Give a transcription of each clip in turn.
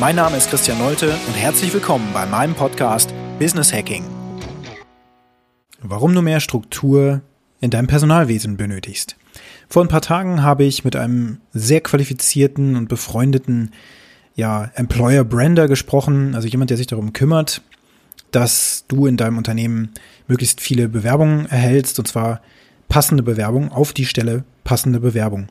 Mein Name ist Christian Nolte und herzlich willkommen bei meinem Podcast Business Hacking. Warum du mehr Struktur in deinem Personalwesen benötigst. Vor ein paar Tagen habe ich mit einem sehr qualifizierten und befreundeten ja, Employer Brander gesprochen, also jemand, der sich darum kümmert, dass du in deinem Unternehmen möglichst viele Bewerbungen erhältst, und zwar passende Bewerbungen auf die Stelle passende Bewerbung.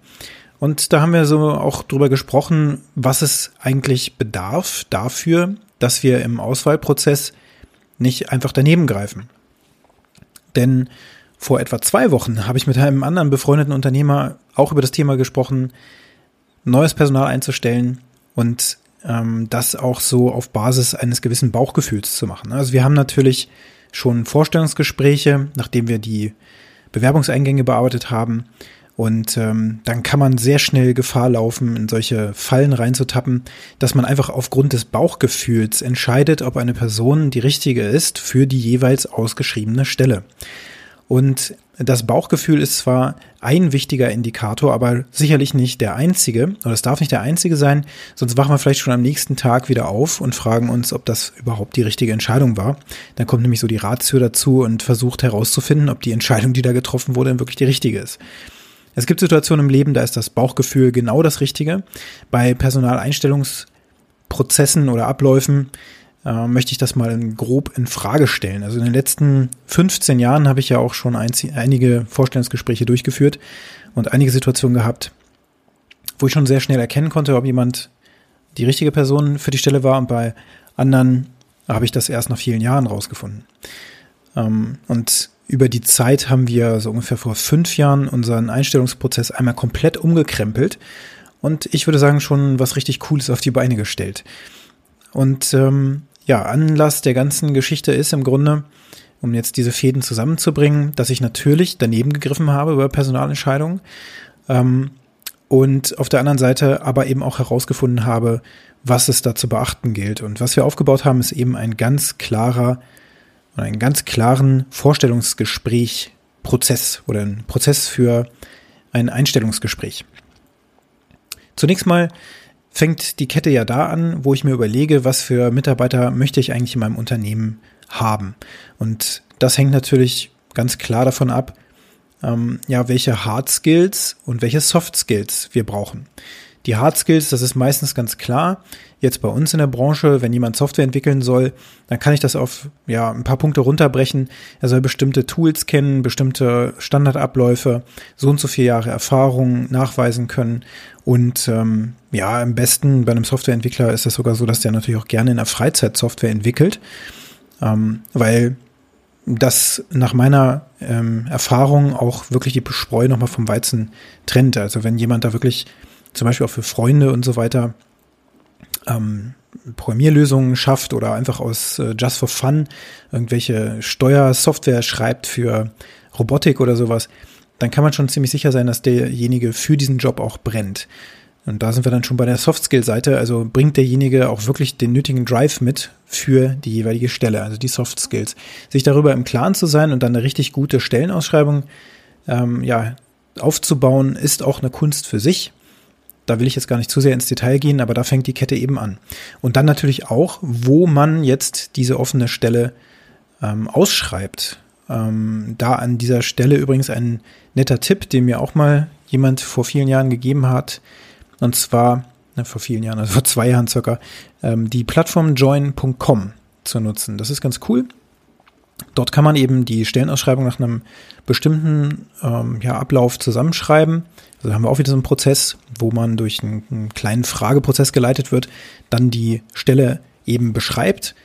Und da haben wir so auch drüber gesprochen, was es eigentlich bedarf dafür, dass wir im Auswahlprozess nicht einfach daneben greifen. Denn vor etwa zwei Wochen habe ich mit einem anderen befreundeten Unternehmer auch über das Thema gesprochen, neues Personal einzustellen und ähm, das auch so auf Basis eines gewissen Bauchgefühls zu machen. Also wir haben natürlich schon Vorstellungsgespräche, nachdem wir die Bewerbungseingänge bearbeitet haben. Und ähm, dann kann man sehr schnell Gefahr laufen, in solche Fallen reinzutappen, dass man einfach aufgrund des Bauchgefühls entscheidet, ob eine Person die richtige ist für die jeweils ausgeschriebene Stelle. Und das Bauchgefühl ist zwar ein wichtiger Indikator, aber sicherlich nicht der einzige, oder es darf nicht der einzige sein, sonst wachen wir vielleicht schon am nächsten Tag wieder auf und fragen uns, ob das überhaupt die richtige Entscheidung war. Dann kommt nämlich so die Ratio dazu und versucht herauszufinden, ob die Entscheidung, die da getroffen wurde, wirklich die richtige ist. Es gibt Situationen im Leben, da ist das Bauchgefühl genau das Richtige. Bei Personaleinstellungsprozessen oder Abläufen äh, möchte ich das mal in, grob in Frage stellen. Also in den letzten 15 Jahren habe ich ja auch schon einige Vorstellungsgespräche durchgeführt und einige Situationen gehabt, wo ich schon sehr schnell erkennen konnte, ob jemand die richtige Person für die Stelle war und bei anderen habe ich das erst nach vielen Jahren rausgefunden. Ähm, und über die Zeit haben wir so ungefähr vor fünf Jahren unseren Einstellungsprozess einmal komplett umgekrempelt und ich würde sagen schon was richtig Cooles auf die Beine gestellt. Und ähm, ja, Anlass der ganzen Geschichte ist im Grunde, um jetzt diese Fäden zusammenzubringen, dass ich natürlich daneben gegriffen habe über Personalentscheidungen ähm, und auf der anderen Seite aber eben auch herausgefunden habe, was es da zu beachten gilt. Und was wir aufgebaut haben, ist eben ein ganz klarer, einen ganz klaren Vorstellungsgespräch, Prozess oder ein Prozess für ein Einstellungsgespräch. Zunächst mal fängt die Kette ja da an, wo ich mir überlege, was für Mitarbeiter möchte ich eigentlich in meinem Unternehmen haben. Und das hängt natürlich ganz klar davon ab, ähm, ja, welche Hard Skills und welche Soft Skills wir brauchen. Die Hard Skills, das ist meistens ganz klar. Jetzt bei uns in der Branche, wenn jemand Software entwickeln soll, dann kann ich das auf ja, ein paar Punkte runterbrechen. Er soll bestimmte Tools kennen, bestimmte Standardabläufe, so und so viele Jahre Erfahrung nachweisen können. Und ähm, ja, am besten bei einem Softwareentwickler ist es sogar so, dass der natürlich auch gerne in der Freizeit Software entwickelt, ähm, weil das nach meiner ähm, Erfahrung auch wirklich die Spreu nochmal vom Weizen trennt. Also wenn jemand da wirklich zum Beispiel auch für Freunde und so weiter ähm, Programmierlösungen schafft oder einfach aus äh, Just for Fun irgendwelche Steuersoftware schreibt für Robotik oder sowas, dann kann man schon ziemlich sicher sein, dass derjenige für diesen Job auch brennt. Und da sind wir dann schon bei der Soft-Skill-Seite. Also bringt derjenige auch wirklich den nötigen Drive mit für die jeweilige Stelle, also die Soft Skills. Sich darüber im Klaren zu sein und dann eine richtig gute Stellenausschreibung ähm, ja, aufzubauen, ist auch eine Kunst für sich. Da will ich jetzt gar nicht zu sehr ins Detail gehen, aber da fängt die Kette eben an. Und dann natürlich auch, wo man jetzt diese offene Stelle ähm, ausschreibt. Ähm, da an dieser Stelle übrigens ein netter Tipp, den mir auch mal jemand vor vielen Jahren gegeben hat. Und zwar, ne, vor vielen Jahren, also vor zwei Jahren circa, ähm, die Plattform join.com zu nutzen. Das ist ganz cool. Dort kann man eben die Stellenausschreibung nach einem bestimmten ähm, ja, Ablauf zusammenschreiben. Also haben wir auch wieder so einen Prozess, wo man durch einen, einen kleinen Frageprozess geleitet wird, dann die Stelle eben beschreibt.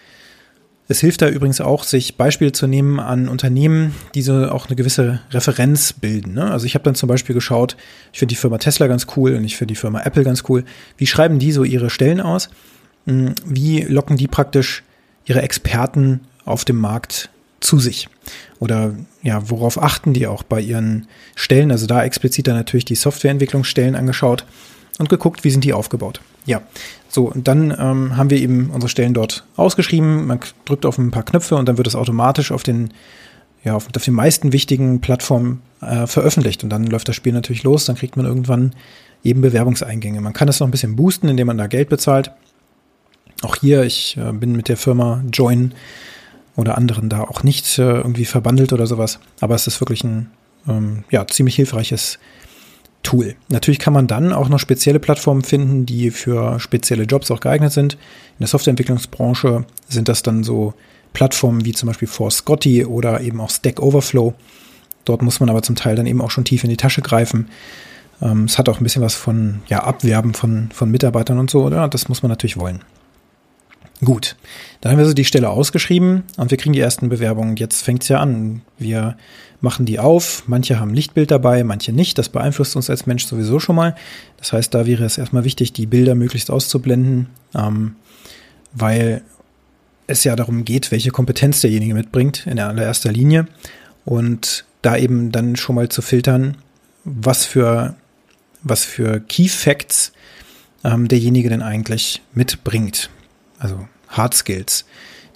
Es hilft da übrigens auch, sich Beispiele zu nehmen an Unternehmen, die so auch eine gewisse Referenz bilden. Ne? Also ich habe dann zum Beispiel geschaut, ich finde die Firma Tesla ganz cool und ich finde die Firma Apple ganz cool. Wie schreiben die so ihre Stellen aus? Hm, wie locken die praktisch ihre Experten auf dem Markt zu sich? Oder ja, worauf achten die auch bei ihren Stellen? Also da explizit dann natürlich die Softwareentwicklungsstellen angeschaut und geguckt, wie sind die aufgebaut. Ja, so, und dann ähm, haben wir eben unsere Stellen dort ausgeschrieben. Man drückt auf ein paar Knöpfe und dann wird es automatisch auf den, ja, auf, auf den meisten wichtigen Plattformen äh, veröffentlicht. Und dann läuft das Spiel natürlich los, dann kriegt man irgendwann eben Bewerbungseingänge. Man kann das noch ein bisschen boosten, indem man da Geld bezahlt. Auch hier, ich äh, bin mit der Firma Join oder anderen da auch nicht äh, irgendwie verbandelt oder sowas. Aber es ist wirklich ein ähm, ja, ziemlich hilfreiches Tool. Natürlich kann man dann auch noch spezielle Plattformen finden, die für spezielle Jobs auch geeignet sind. In der Softwareentwicklungsbranche sind das dann so Plattformen wie zum Beispiel For Scotty oder eben auch Stack Overflow. Dort muss man aber zum Teil dann eben auch schon tief in die Tasche greifen. Ähm, es hat auch ein bisschen was von ja, Abwerben von, von Mitarbeitern und so, oder? Das muss man natürlich wollen. Gut, dann haben wir so die Stelle ausgeschrieben und wir kriegen die ersten Bewerbungen. Jetzt fängt es ja an. Wir machen die auf. Manche haben Lichtbild dabei, manche nicht. Das beeinflusst uns als Mensch sowieso schon mal. Das heißt, da wäre es erstmal wichtig, die Bilder möglichst auszublenden, ähm, weil es ja darum geht, welche Kompetenz derjenige mitbringt in allererster Linie und da eben dann schon mal zu filtern, was für was für Key Facts ähm, derjenige denn eigentlich mitbringt also Hard Skills.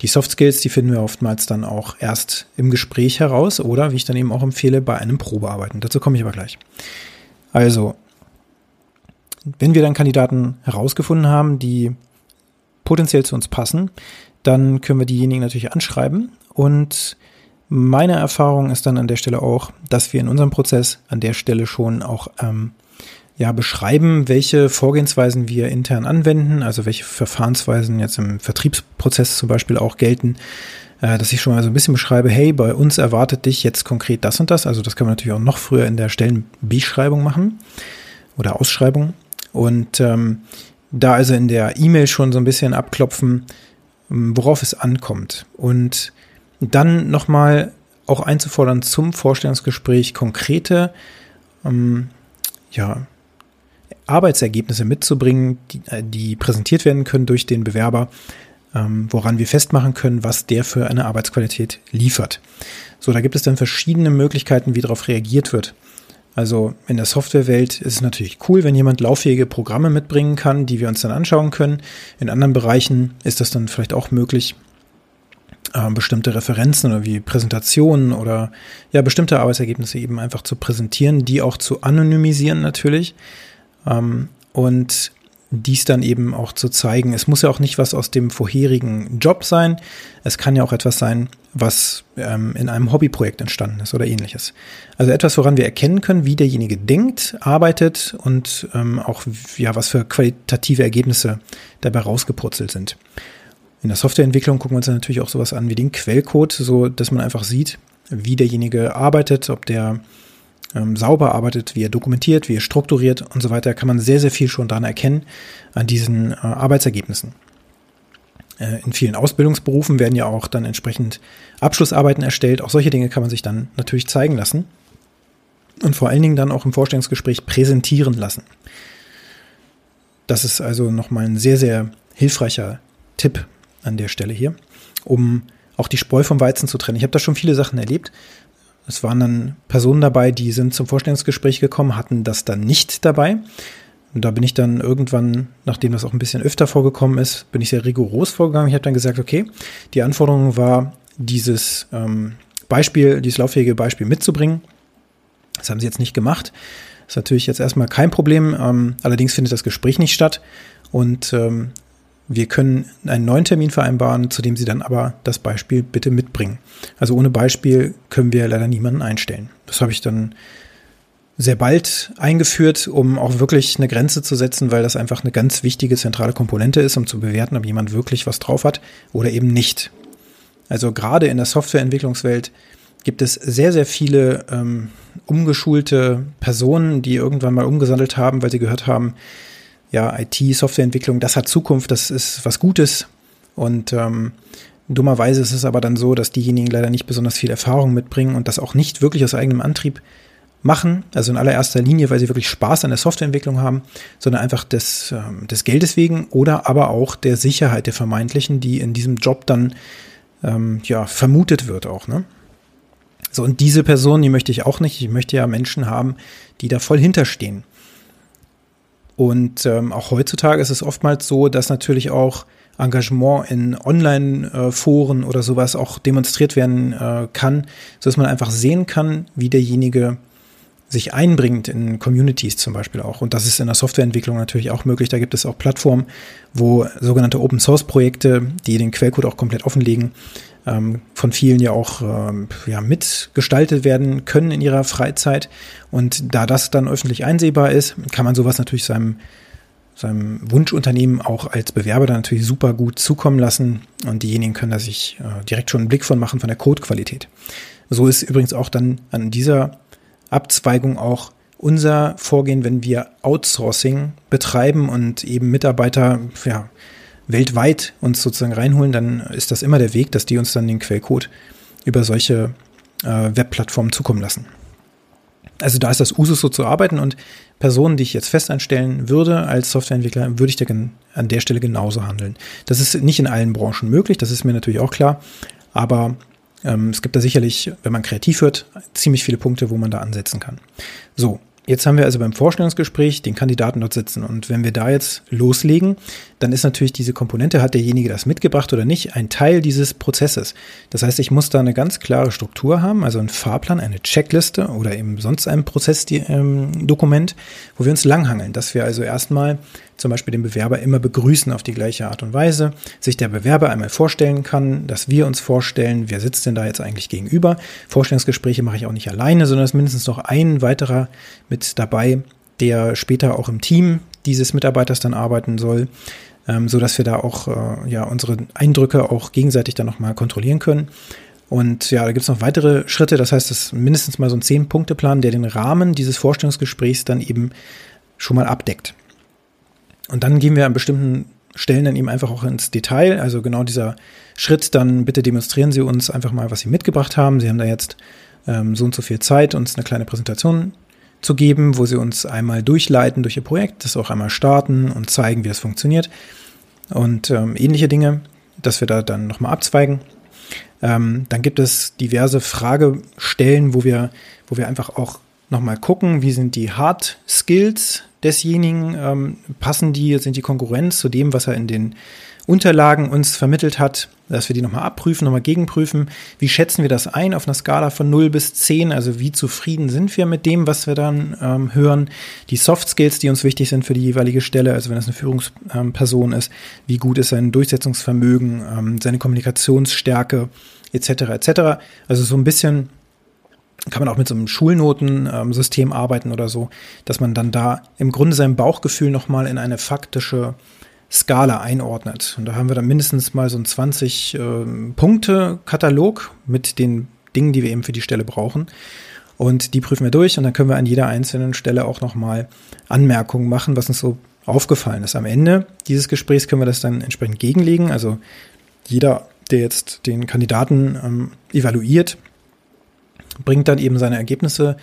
Die Soft Skills, die finden wir oftmals dann auch erst im Gespräch heraus oder, wie ich dann eben auch empfehle, bei einem Probearbeiten. Dazu komme ich aber gleich. Also, wenn wir dann Kandidaten herausgefunden haben, die potenziell zu uns passen, dann können wir diejenigen natürlich anschreiben. Und meine Erfahrung ist dann an der Stelle auch, dass wir in unserem Prozess an der Stelle schon auch ähm, ja, beschreiben, welche Vorgehensweisen wir intern anwenden, also welche Verfahrensweisen jetzt im Vertriebsprozess zum Beispiel auch gelten, äh, dass ich schon mal so ein bisschen beschreibe, hey, bei uns erwartet dich jetzt konkret das und das. Also das kann man natürlich auch noch früher in der Stellenbeschreibung machen oder Ausschreibung. Und ähm, da also in der E-Mail schon so ein bisschen abklopfen, ähm, worauf es ankommt. Und dann nochmal auch einzufordern zum Vorstellungsgespräch konkrete ähm, ja, Arbeitsergebnisse mitzubringen, die, äh, die präsentiert werden können durch den Bewerber, ähm, woran wir festmachen können, was der für eine Arbeitsqualität liefert. So, da gibt es dann verschiedene Möglichkeiten, wie darauf reagiert wird. Also in der Softwarewelt ist es natürlich cool, wenn jemand lauffähige Programme mitbringen kann, die wir uns dann anschauen können. In anderen Bereichen ist das dann vielleicht auch möglich, äh, bestimmte Referenzen oder wie Präsentationen oder ja bestimmte Arbeitsergebnisse eben einfach zu präsentieren, die auch zu anonymisieren natürlich. Ähm, und dies dann eben auch zu zeigen. Es muss ja auch nicht was aus dem vorherigen Job sein. Es kann ja auch etwas sein, was ähm, in einem Hobbyprojekt entstanden ist oder ähnliches. Also etwas, woran wir erkennen können, wie derjenige denkt, arbeitet und ähm, auch ja, was für qualitative Ergebnisse dabei rausgepurzelt sind. In der Softwareentwicklung gucken wir uns dann natürlich auch sowas an wie den Quellcode, so dass man einfach sieht, wie derjenige arbeitet, ob der ähm, sauber arbeitet, wie er dokumentiert, wie er strukturiert und so weiter, kann man sehr, sehr viel schon daran erkennen, an diesen äh, Arbeitsergebnissen. Äh, in vielen Ausbildungsberufen werden ja auch dann entsprechend Abschlussarbeiten erstellt. Auch solche Dinge kann man sich dann natürlich zeigen lassen und vor allen Dingen dann auch im Vorstellungsgespräch präsentieren lassen. Das ist also nochmal ein sehr, sehr hilfreicher Tipp an der Stelle hier, um auch die Spreu vom Weizen zu trennen. Ich habe da schon viele Sachen erlebt, es waren dann Personen dabei, die sind zum Vorstellungsgespräch gekommen, hatten das dann nicht dabei. Und da bin ich dann irgendwann, nachdem das auch ein bisschen öfter vorgekommen ist, bin ich sehr rigoros vorgegangen. Ich habe dann gesagt, okay, die Anforderung war, dieses ähm, Beispiel, dieses lauffähige Beispiel mitzubringen. Das haben sie jetzt nicht gemacht. Das ist natürlich jetzt erstmal kein Problem. Ähm, allerdings findet das Gespräch nicht statt. Und ähm, wir können einen neuen Termin vereinbaren, zu dem Sie dann aber das Beispiel bitte mitbringen. Also ohne Beispiel können wir leider niemanden einstellen. Das habe ich dann sehr bald eingeführt, um auch wirklich eine Grenze zu setzen, weil das einfach eine ganz wichtige zentrale Komponente ist, um zu bewerten, ob jemand wirklich was drauf hat oder eben nicht. Also gerade in der Softwareentwicklungswelt gibt es sehr, sehr viele ähm, umgeschulte Personen, die irgendwann mal umgesattelt haben, weil sie gehört haben, ja, IT, Softwareentwicklung, das hat Zukunft, das ist was Gutes. Und ähm, dummerweise ist es aber dann so, dass diejenigen leider nicht besonders viel Erfahrung mitbringen und das auch nicht wirklich aus eigenem Antrieb machen, also in allererster Linie, weil sie wirklich Spaß an der Softwareentwicklung haben, sondern einfach des, ähm, des Geldes wegen oder aber auch der Sicherheit der vermeintlichen, die in diesem Job dann ähm, ja vermutet wird auch. Ne? So, und diese Person, die möchte ich auch nicht. Ich möchte ja Menschen haben, die da voll hinterstehen. Und ähm, auch heutzutage ist es oftmals so, dass natürlich auch Engagement in Online-Foren oder sowas auch demonstriert werden äh, kann, so dass man einfach sehen kann, wie derjenige sich einbringt in Communities zum Beispiel auch. Und das ist in der Softwareentwicklung natürlich auch möglich. Da gibt es auch Plattformen, wo sogenannte Open Source Projekte, die den Quellcode auch komplett offenlegen, ähm, von vielen ja auch ähm, ja, mitgestaltet werden können in ihrer Freizeit. Und da das dann öffentlich einsehbar ist, kann man sowas natürlich seinem, seinem Wunschunternehmen auch als Bewerber dann natürlich super gut zukommen lassen. Und diejenigen können da sich äh, direkt schon einen Blick von machen von der Codequalität. So ist übrigens auch dann an dieser Abzweigung auch unser Vorgehen, wenn wir Outsourcing betreiben und eben Mitarbeiter ja, weltweit uns sozusagen reinholen, dann ist das immer der Weg, dass die uns dann den Quellcode über solche äh, Webplattformen zukommen lassen. Also da ist das Usus so zu arbeiten und Personen, die ich jetzt fest einstellen würde als Softwareentwickler, würde ich da an der Stelle genauso handeln. Das ist nicht in allen Branchen möglich, das ist mir natürlich auch klar, aber ähm, es gibt da sicherlich, wenn man kreativ wird, ziemlich viele Punkte, wo man da ansetzen kann. So, Jetzt haben wir also beim Vorstellungsgespräch den Kandidaten dort sitzen und wenn wir da jetzt loslegen, dann ist natürlich diese Komponente, hat derjenige das mitgebracht oder nicht, ein Teil dieses Prozesses. Das heißt, ich muss da eine ganz klare Struktur haben, also einen Fahrplan, eine Checkliste oder eben sonst ein Prozessdokument, wo wir uns langhangeln, dass wir also erstmal zum Beispiel den Bewerber immer begrüßen auf die gleiche Art und Weise, sich der Bewerber einmal vorstellen kann, dass wir uns vorstellen, wer sitzt denn da jetzt eigentlich gegenüber. Vorstellungsgespräche mache ich auch nicht alleine, sondern es ist mindestens noch ein weiterer mit dabei, der später auch im Team dieses Mitarbeiters dann arbeiten soll, ähm, so dass wir da auch äh, ja unsere Eindrücke auch gegenseitig dann nochmal kontrollieren können. Und ja, da gibt es noch weitere Schritte. Das heißt, es ist mindestens mal so ein Zehn-Punkte-Plan, der den Rahmen dieses Vorstellungsgesprächs dann eben schon mal abdeckt. Und dann gehen wir an bestimmten Stellen dann eben einfach auch ins Detail. Also genau dieser Schritt, dann bitte demonstrieren Sie uns einfach mal, was Sie mitgebracht haben. Sie haben da jetzt ähm, so und so viel Zeit, uns eine kleine Präsentation zu geben, wo Sie uns einmal durchleiten durch Ihr Projekt, das auch einmal starten und zeigen, wie es funktioniert. Und ähm, ähnliche Dinge, dass wir da dann nochmal abzweigen. Ähm, dann gibt es diverse Fragestellen, wo wir, wo wir einfach auch nochmal gucken, wie sind die Hard Skills desjenigen, ähm, passen die, sind die Konkurrenz zu dem, was er in den Unterlagen uns vermittelt hat, dass wir die nochmal abprüfen, nochmal gegenprüfen. Wie schätzen wir das ein auf einer Skala von 0 bis 10? Also wie zufrieden sind wir mit dem, was wir dann ähm, hören? Die Soft Skills, die uns wichtig sind für die jeweilige Stelle, also wenn es eine Führungsperson ist, wie gut ist sein Durchsetzungsvermögen, ähm, seine Kommunikationsstärke etc. etc. Also so ein bisschen kann man auch mit so einem Schulnotensystem arbeiten oder so, dass man dann da im Grunde sein Bauchgefühl nochmal in eine faktische Skala einordnet. Und da haben wir dann mindestens mal so einen 20 äh, Punkte-Katalog mit den Dingen, die wir eben für die Stelle brauchen. Und die prüfen wir durch und dann können wir an jeder einzelnen Stelle auch nochmal Anmerkungen machen, was uns so aufgefallen ist. Am Ende dieses Gesprächs können wir das dann entsprechend gegenlegen. Also jeder, der jetzt den Kandidaten ähm, evaluiert, bringt dann eben seine Ergebnisse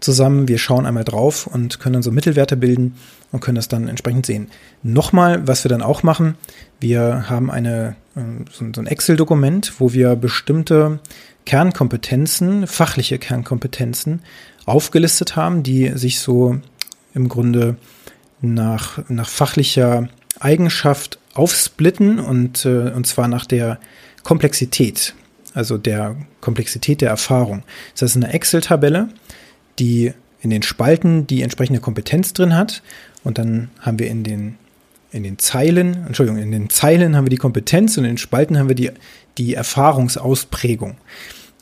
zusammen. Wir schauen einmal drauf und können dann so Mittelwerte bilden und können das dann entsprechend sehen. Nochmal, was wir dann auch machen, wir haben eine, ähm, so ein Excel-Dokument, wo wir bestimmte Kernkompetenzen, fachliche Kernkompetenzen aufgelistet haben, die sich so im Grunde nach, nach fachlicher Eigenschaft aufsplitten und, äh, und zwar nach der Komplexität also der Komplexität der Erfahrung. Das heißt, eine Excel-Tabelle, die in den Spalten die entsprechende Kompetenz drin hat. Und dann haben wir in den, in den Zeilen, Entschuldigung, in den Zeilen haben wir die Kompetenz und in den Spalten haben wir die, die Erfahrungsausprägung.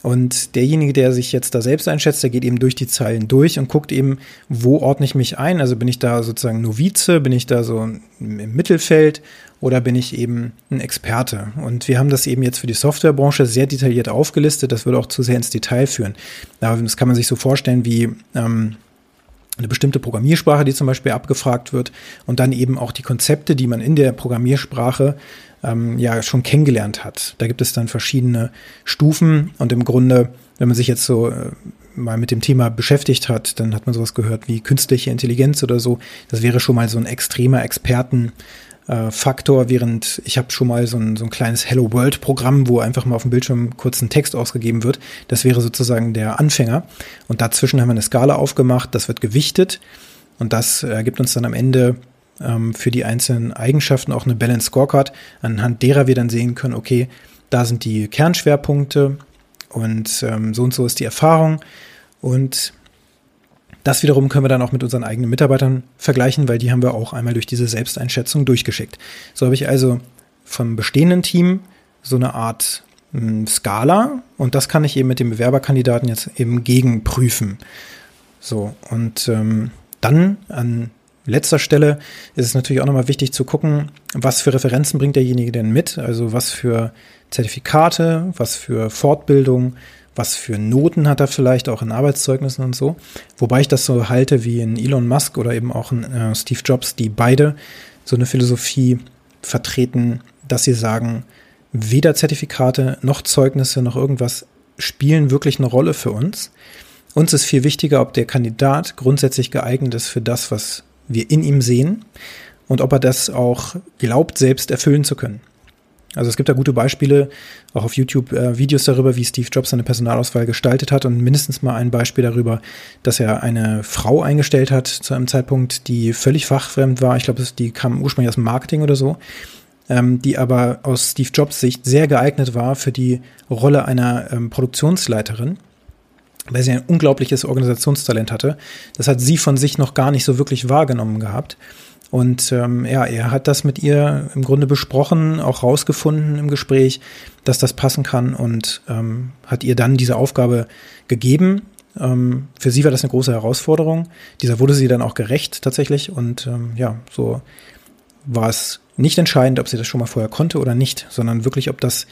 Und derjenige, der sich jetzt da selbst einschätzt, der geht eben durch die Zeilen durch und guckt eben, wo ordne ich mich ein? Also bin ich da sozusagen Novize, bin ich da so im Mittelfeld oder bin ich eben ein Experte? Und wir haben das eben jetzt für die Softwarebranche sehr detailliert aufgelistet. Das würde auch zu sehr ins Detail führen. Das kann man sich so vorstellen wie ähm, eine bestimmte Programmiersprache, die zum Beispiel abgefragt wird und dann eben auch die Konzepte, die man in der Programmiersprache ähm, ja schon kennengelernt hat. Da gibt es dann verschiedene Stufen und im Grunde, wenn man sich jetzt so äh, mal mit dem Thema beschäftigt hat, dann hat man sowas gehört wie künstliche Intelligenz oder so. Das wäre schon mal so ein extremer Experten. Äh, Faktor, während ich habe schon mal so ein, so ein kleines Hello World Programm, wo einfach mal auf dem Bildschirm kurz ein Text ausgegeben wird. Das wäre sozusagen der Anfänger. Und dazwischen haben wir eine Skala aufgemacht, das wird gewichtet und das ergibt uns dann am Ende ähm, für die einzelnen Eigenschaften auch eine Balance Scorecard, anhand derer wir dann sehen können, okay, da sind die Kernschwerpunkte und ähm, so und so ist die Erfahrung und das wiederum können wir dann auch mit unseren eigenen Mitarbeitern vergleichen, weil die haben wir auch einmal durch diese Selbsteinschätzung durchgeschickt. So habe ich also vom bestehenden Team so eine Art hm, Skala und das kann ich eben mit dem Bewerberkandidaten jetzt eben gegenprüfen. So, und ähm, dann an letzter Stelle ist es natürlich auch nochmal wichtig zu gucken, was für Referenzen bringt derjenige denn mit, also was für Zertifikate, was für Fortbildung, was für Noten hat er vielleicht auch in Arbeitszeugnissen und so. Wobei ich das so halte wie in Elon Musk oder eben auch in äh, Steve Jobs, die beide so eine Philosophie vertreten, dass sie sagen, weder Zertifikate noch Zeugnisse noch irgendwas spielen wirklich eine Rolle für uns. Uns ist viel wichtiger, ob der Kandidat grundsätzlich geeignet ist für das, was wir in ihm sehen und ob er das auch glaubt, selbst erfüllen zu können. Also es gibt da gute Beispiele, auch auf YouTube äh, Videos darüber, wie Steve Jobs seine Personalauswahl gestaltet hat und mindestens mal ein Beispiel darüber, dass er eine Frau eingestellt hat zu einem Zeitpunkt, die völlig fachfremd war. Ich glaube, die kam ursprünglich aus dem Marketing oder so, ähm, die aber aus Steve Jobs Sicht sehr geeignet war für die Rolle einer ähm, Produktionsleiterin weil sie ein unglaubliches Organisationstalent hatte. Das hat sie von sich noch gar nicht so wirklich wahrgenommen gehabt. Und ähm, ja, er hat das mit ihr im Grunde besprochen, auch rausgefunden im Gespräch, dass das passen kann und ähm, hat ihr dann diese Aufgabe gegeben. Ähm, für sie war das eine große Herausforderung. Dieser wurde sie dann auch gerecht tatsächlich und ähm, ja, so war es nicht entscheidend, ob sie das schon mal vorher konnte oder nicht, sondern wirklich, ob das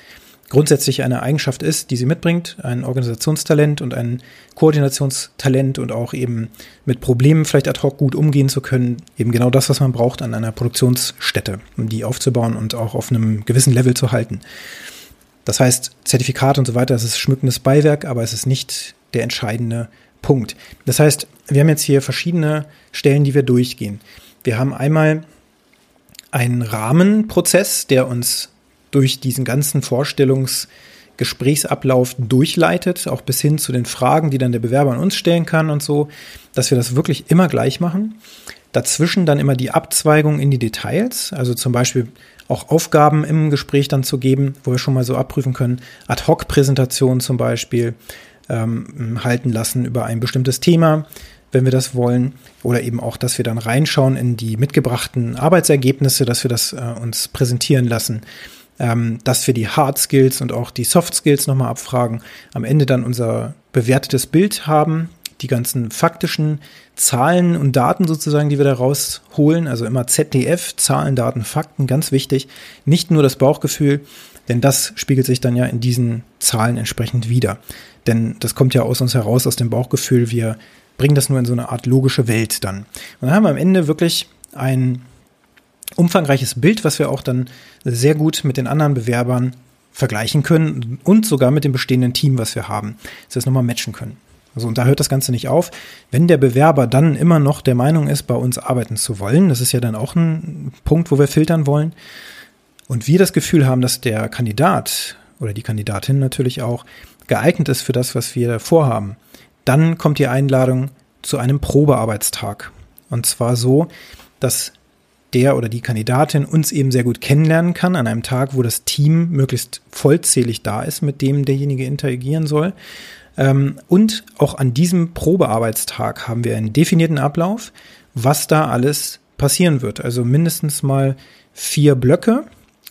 grundsätzlich eine Eigenschaft ist, die sie mitbringt, ein Organisationstalent und ein Koordinationstalent und auch eben mit Problemen vielleicht ad hoc gut umgehen zu können, eben genau das, was man braucht an einer Produktionsstätte, um die aufzubauen und auch auf einem gewissen Level zu halten. Das heißt, Zertifikat und so weiter, es ist schmückendes Beiwerk, aber es ist nicht der entscheidende Punkt. Das heißt, wir haben jetzt hier verschiedene Stellen, die wir durchgehen. Wir haben einmal einen Rahmenprozess, der uns durch diesen ganzen Vorstellungsgesprächsablauf durchleitet, auch bis hin zu den Fragen, die dann der Bewerber an uns stellen kann und so, dass wir das wirklich immer gleich machen. Dazwischen dann immer die Abzweigung in die Details, also zum Beispiel auch Aufgaben im Gespräch dann zu geben, wo wir schon mal so abprüfen können, Ad-Hoc-Präsentationen zum Beispiel ähm, halten lassen über ein bestimmtes Thema, wenn wir das wollen, oder eben auch, dass wir dann reinschauen in die mitgebrachten Arbeitsergebnisse, dass wir das äh, uns präsentieren lassen ähm, dass wir die Hard Skills und auch die Soft Skills nochmal abfragen, am Ende dann unser bewertetes Bild haben, die ganzen faktischen Zahlen und Daten sozusagen, die wir da rausholen, also immer ZDF, Zahlen, Daten, Fakten, ganz wichtig, nicht nur das Bauchgefühl, denn das spiegelt sich dann ja in diesen Zahlen entsprechend wieder. Denn das kommt ja aus uns heraus, aus dem Bauchgefühl, wir bringen das nur in so eine Art logische Welt dann. Und dann haben wir am Ende wirklich ein umfangreiches Bild, was wir auch dann sehr gut mit den anderen Bewerbern vergleichen können und sogar mit dem bestehenden Team, was wir haben, dass wir es nochmal matchen können. Also, und da hört das Ganze nicht auf. Wenn der Bewerber dann immer noch der Meinung ist, bei uns arbeiten zu wollen, das ist ja dann auch ein Punkt, wo wir filtern wollen, und wir das Gefühl haben, dass der Kandidat oder die Kandidatin natürlich auch geeignet ist für das, was wir vorhaben, dann kommt die Einladung zu einem Probearbeitstag. Und zwar so, dass der oder die Kandidatin uns eben sehr gut kennenlernen kann an einem Tag, wo das Team möglichst vollzählig da ist, mit dem derjenige interagieren soll. Ähm, und auch an diesem Probearbeitstag haben wir einen definierten Ablauf, was da alles passieren wird. Also mindestens mal vier Blöcke,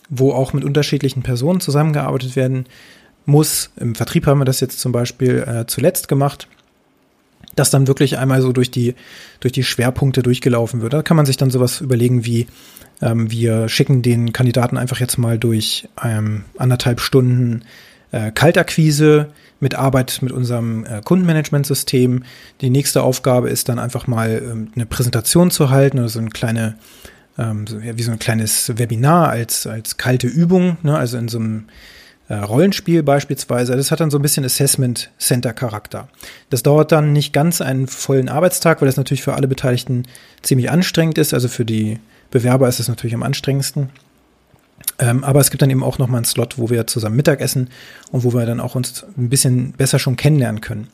wo auch mit unterschiedlichen Personen zusammengearbeitet werden muss. Im Vertrieb haben wir das jetzt zum Beispiel äh, zuletzt gemacht das dann wirklich einmal so durch die, durch die Schwerpunkte durchgelaufen wird. Da kann man sich dann sowas überlegen wie, ähm, wir schicken den Kandidaten einfach jetzt mal durch ähm, anderthalb Stunden äh, Kaltakquise mit Arbeit mit unserem äh, Kundenmanagementsystem. Die nächste Aufgabe ist dann einfach mal ähm, eine Präsentation zu halten oder so eine kleine, ähm, so, ja, wie so ein kleines Webinar als, als kalte Übung, ne? also in so einem Rollenspiel beispielsweise. Das hat dann so ein bisschen Assessment Center Charakter. Das dauert dann nicht ganz einen vollen Arbeitstag, weil das natürlich für alle Beteiligten ziemlich anstrengend ist. Also für die Bewerber ist es natürlich am anstrengendsten. Ähm, aber es gibt dann eben auch noch mal einen Slot, wo wir zusammen Mittagessen und wo wir dann auch uns ein bisschen besser schon kennenlernen können.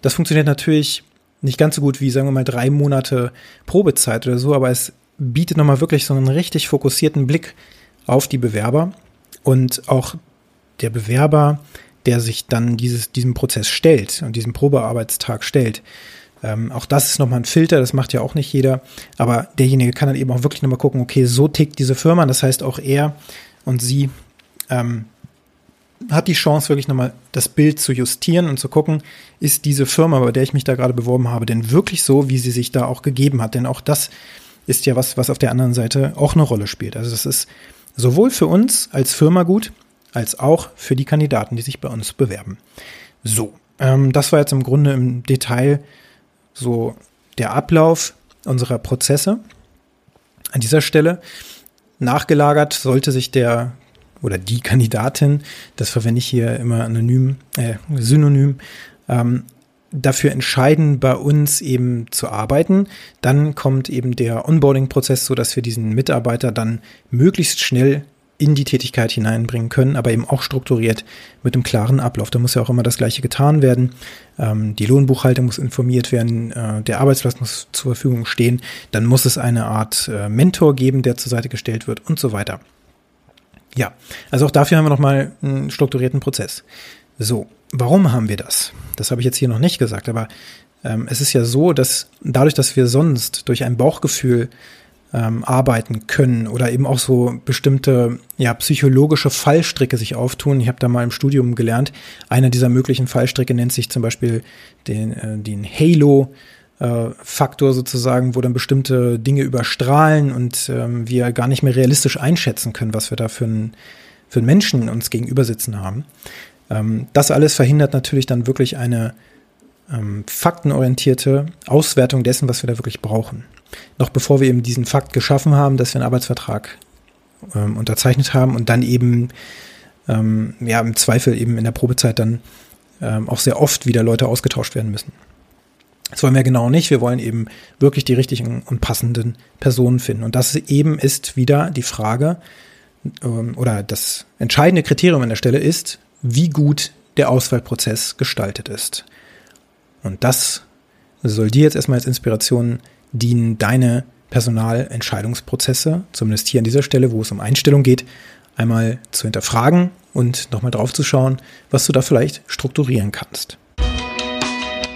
Das funktioniert natürlich nicht ganz so gut wie, sagen wir mal, drei Monate Probezeit oder so, aber es bietet nochmal wirklich so einen richtig fokussierten Blick auf die Bewerber und auch der Bewerber, der sich dann dieses, diesem Prozess stellt und diesen Probearbeitstag stellt. Ähm, auch das ist nochmal ein Filter, das macht ja auch nicht jeder. Aber derjenige kann dann eben auch wirklich nochmal gucken, okay, so tickt diese Firma. Das heißt, auch er und sie ähm, hat die Chance, wirklich nochmal das Bild zu justieren und zu gucken, ist diese Firma, bei der ich mich da gerade beworben habe, denn wirklich so, wie sie sich da auch gegeben hat. Denn auch das ist ja was, was auf der anderen Seite auch eine Rolle spielt. Also das ist sowohl für uns als Firma gut, als auch für die Kandidaten, die sich bei uns bewerben. So, ähm, das war jetzt im Grunde im Detail so der Ablauf unserer Prozesse. An dieser Stelle nachgelagert sollte sich der oder die Kandidatin, das verwende ich hier immer anonym, äh, synonym, ähm, dafür entscheiden, bei uns eben zu arbeiten. Dann kommt eben der Onboarding-Prozess, so dass wir diesen Mitarbeiter dann möglichst schnell in die Tätigkeit hineinbringen können, aber eben auch strukturiert mit einem klaren Ablauf. Da muss ja auch immer das Gleiche getan werden. Ähm, die Lohnbuchhaltung muss informiert werden, äh, der Arbeitsplatz muss zur Verfügung stehen. Dann muss es eine Art äh, Mentor geben, der zur Seite gestellt wird und so weiter. Ja, also auch dafür haben wir nochmal einen strukturierten Prozess. So, warum haben wir das? Das habe ich jetzt hier noch nicht gesagt, aber ähm, es ist ja so, dass dadurch, dass wir sonst durch ein Bauchgefühl ähm, arbeiten können oder eben auch so bestimmte ja, psychologische Fallstricke sich auftun. Ich habe da mal im Studium gelernt, einer dieser möglichen Fallstricke nennt sich zum Beispiel den, äh, den Halo. Äh, Faktor sozusagen, wo dann bestimmte Dinge überstrahlen und ähm, wir gar nicht mehr realistisch einschätzen können, was wir da für einen für einen Menschen uns gegenüber sitzen haben. Ähm, das alles verhindert natürlich dann wirklich eine ähm, faktenorientierte Auswertung dessen, was wir da wirklich brauchen noch bevor wir eben diesen Fakt geschaffen haben, dass wir einen Arbeitsvertrag ähm, unterzeichnet haben und dann eben ähm, ja im Zweifel eben in der Probezeit dann ähm, auch sehr oft wieder Leute ausgetauscht werden müssen. Das wollen wir genau nicht. Wir wollen eben wirklich die richtigen und passenden Personen finden. Und das eben ist wieder die Frage ähm, oder das entscheidende Kriterium an der Stelle ist, wie gut der Auswahlprozess gestaltet ist. Und das soll dir jetzt erstmal als Inspiration dienen deine Personalentscheidungsprozesse, zumindest hier an dieser Stelle, wo es um Einstellung geht, einmal zu hinterfragen und nochmal drauf zu schauen, was du da vielleicht strukturieren kannst.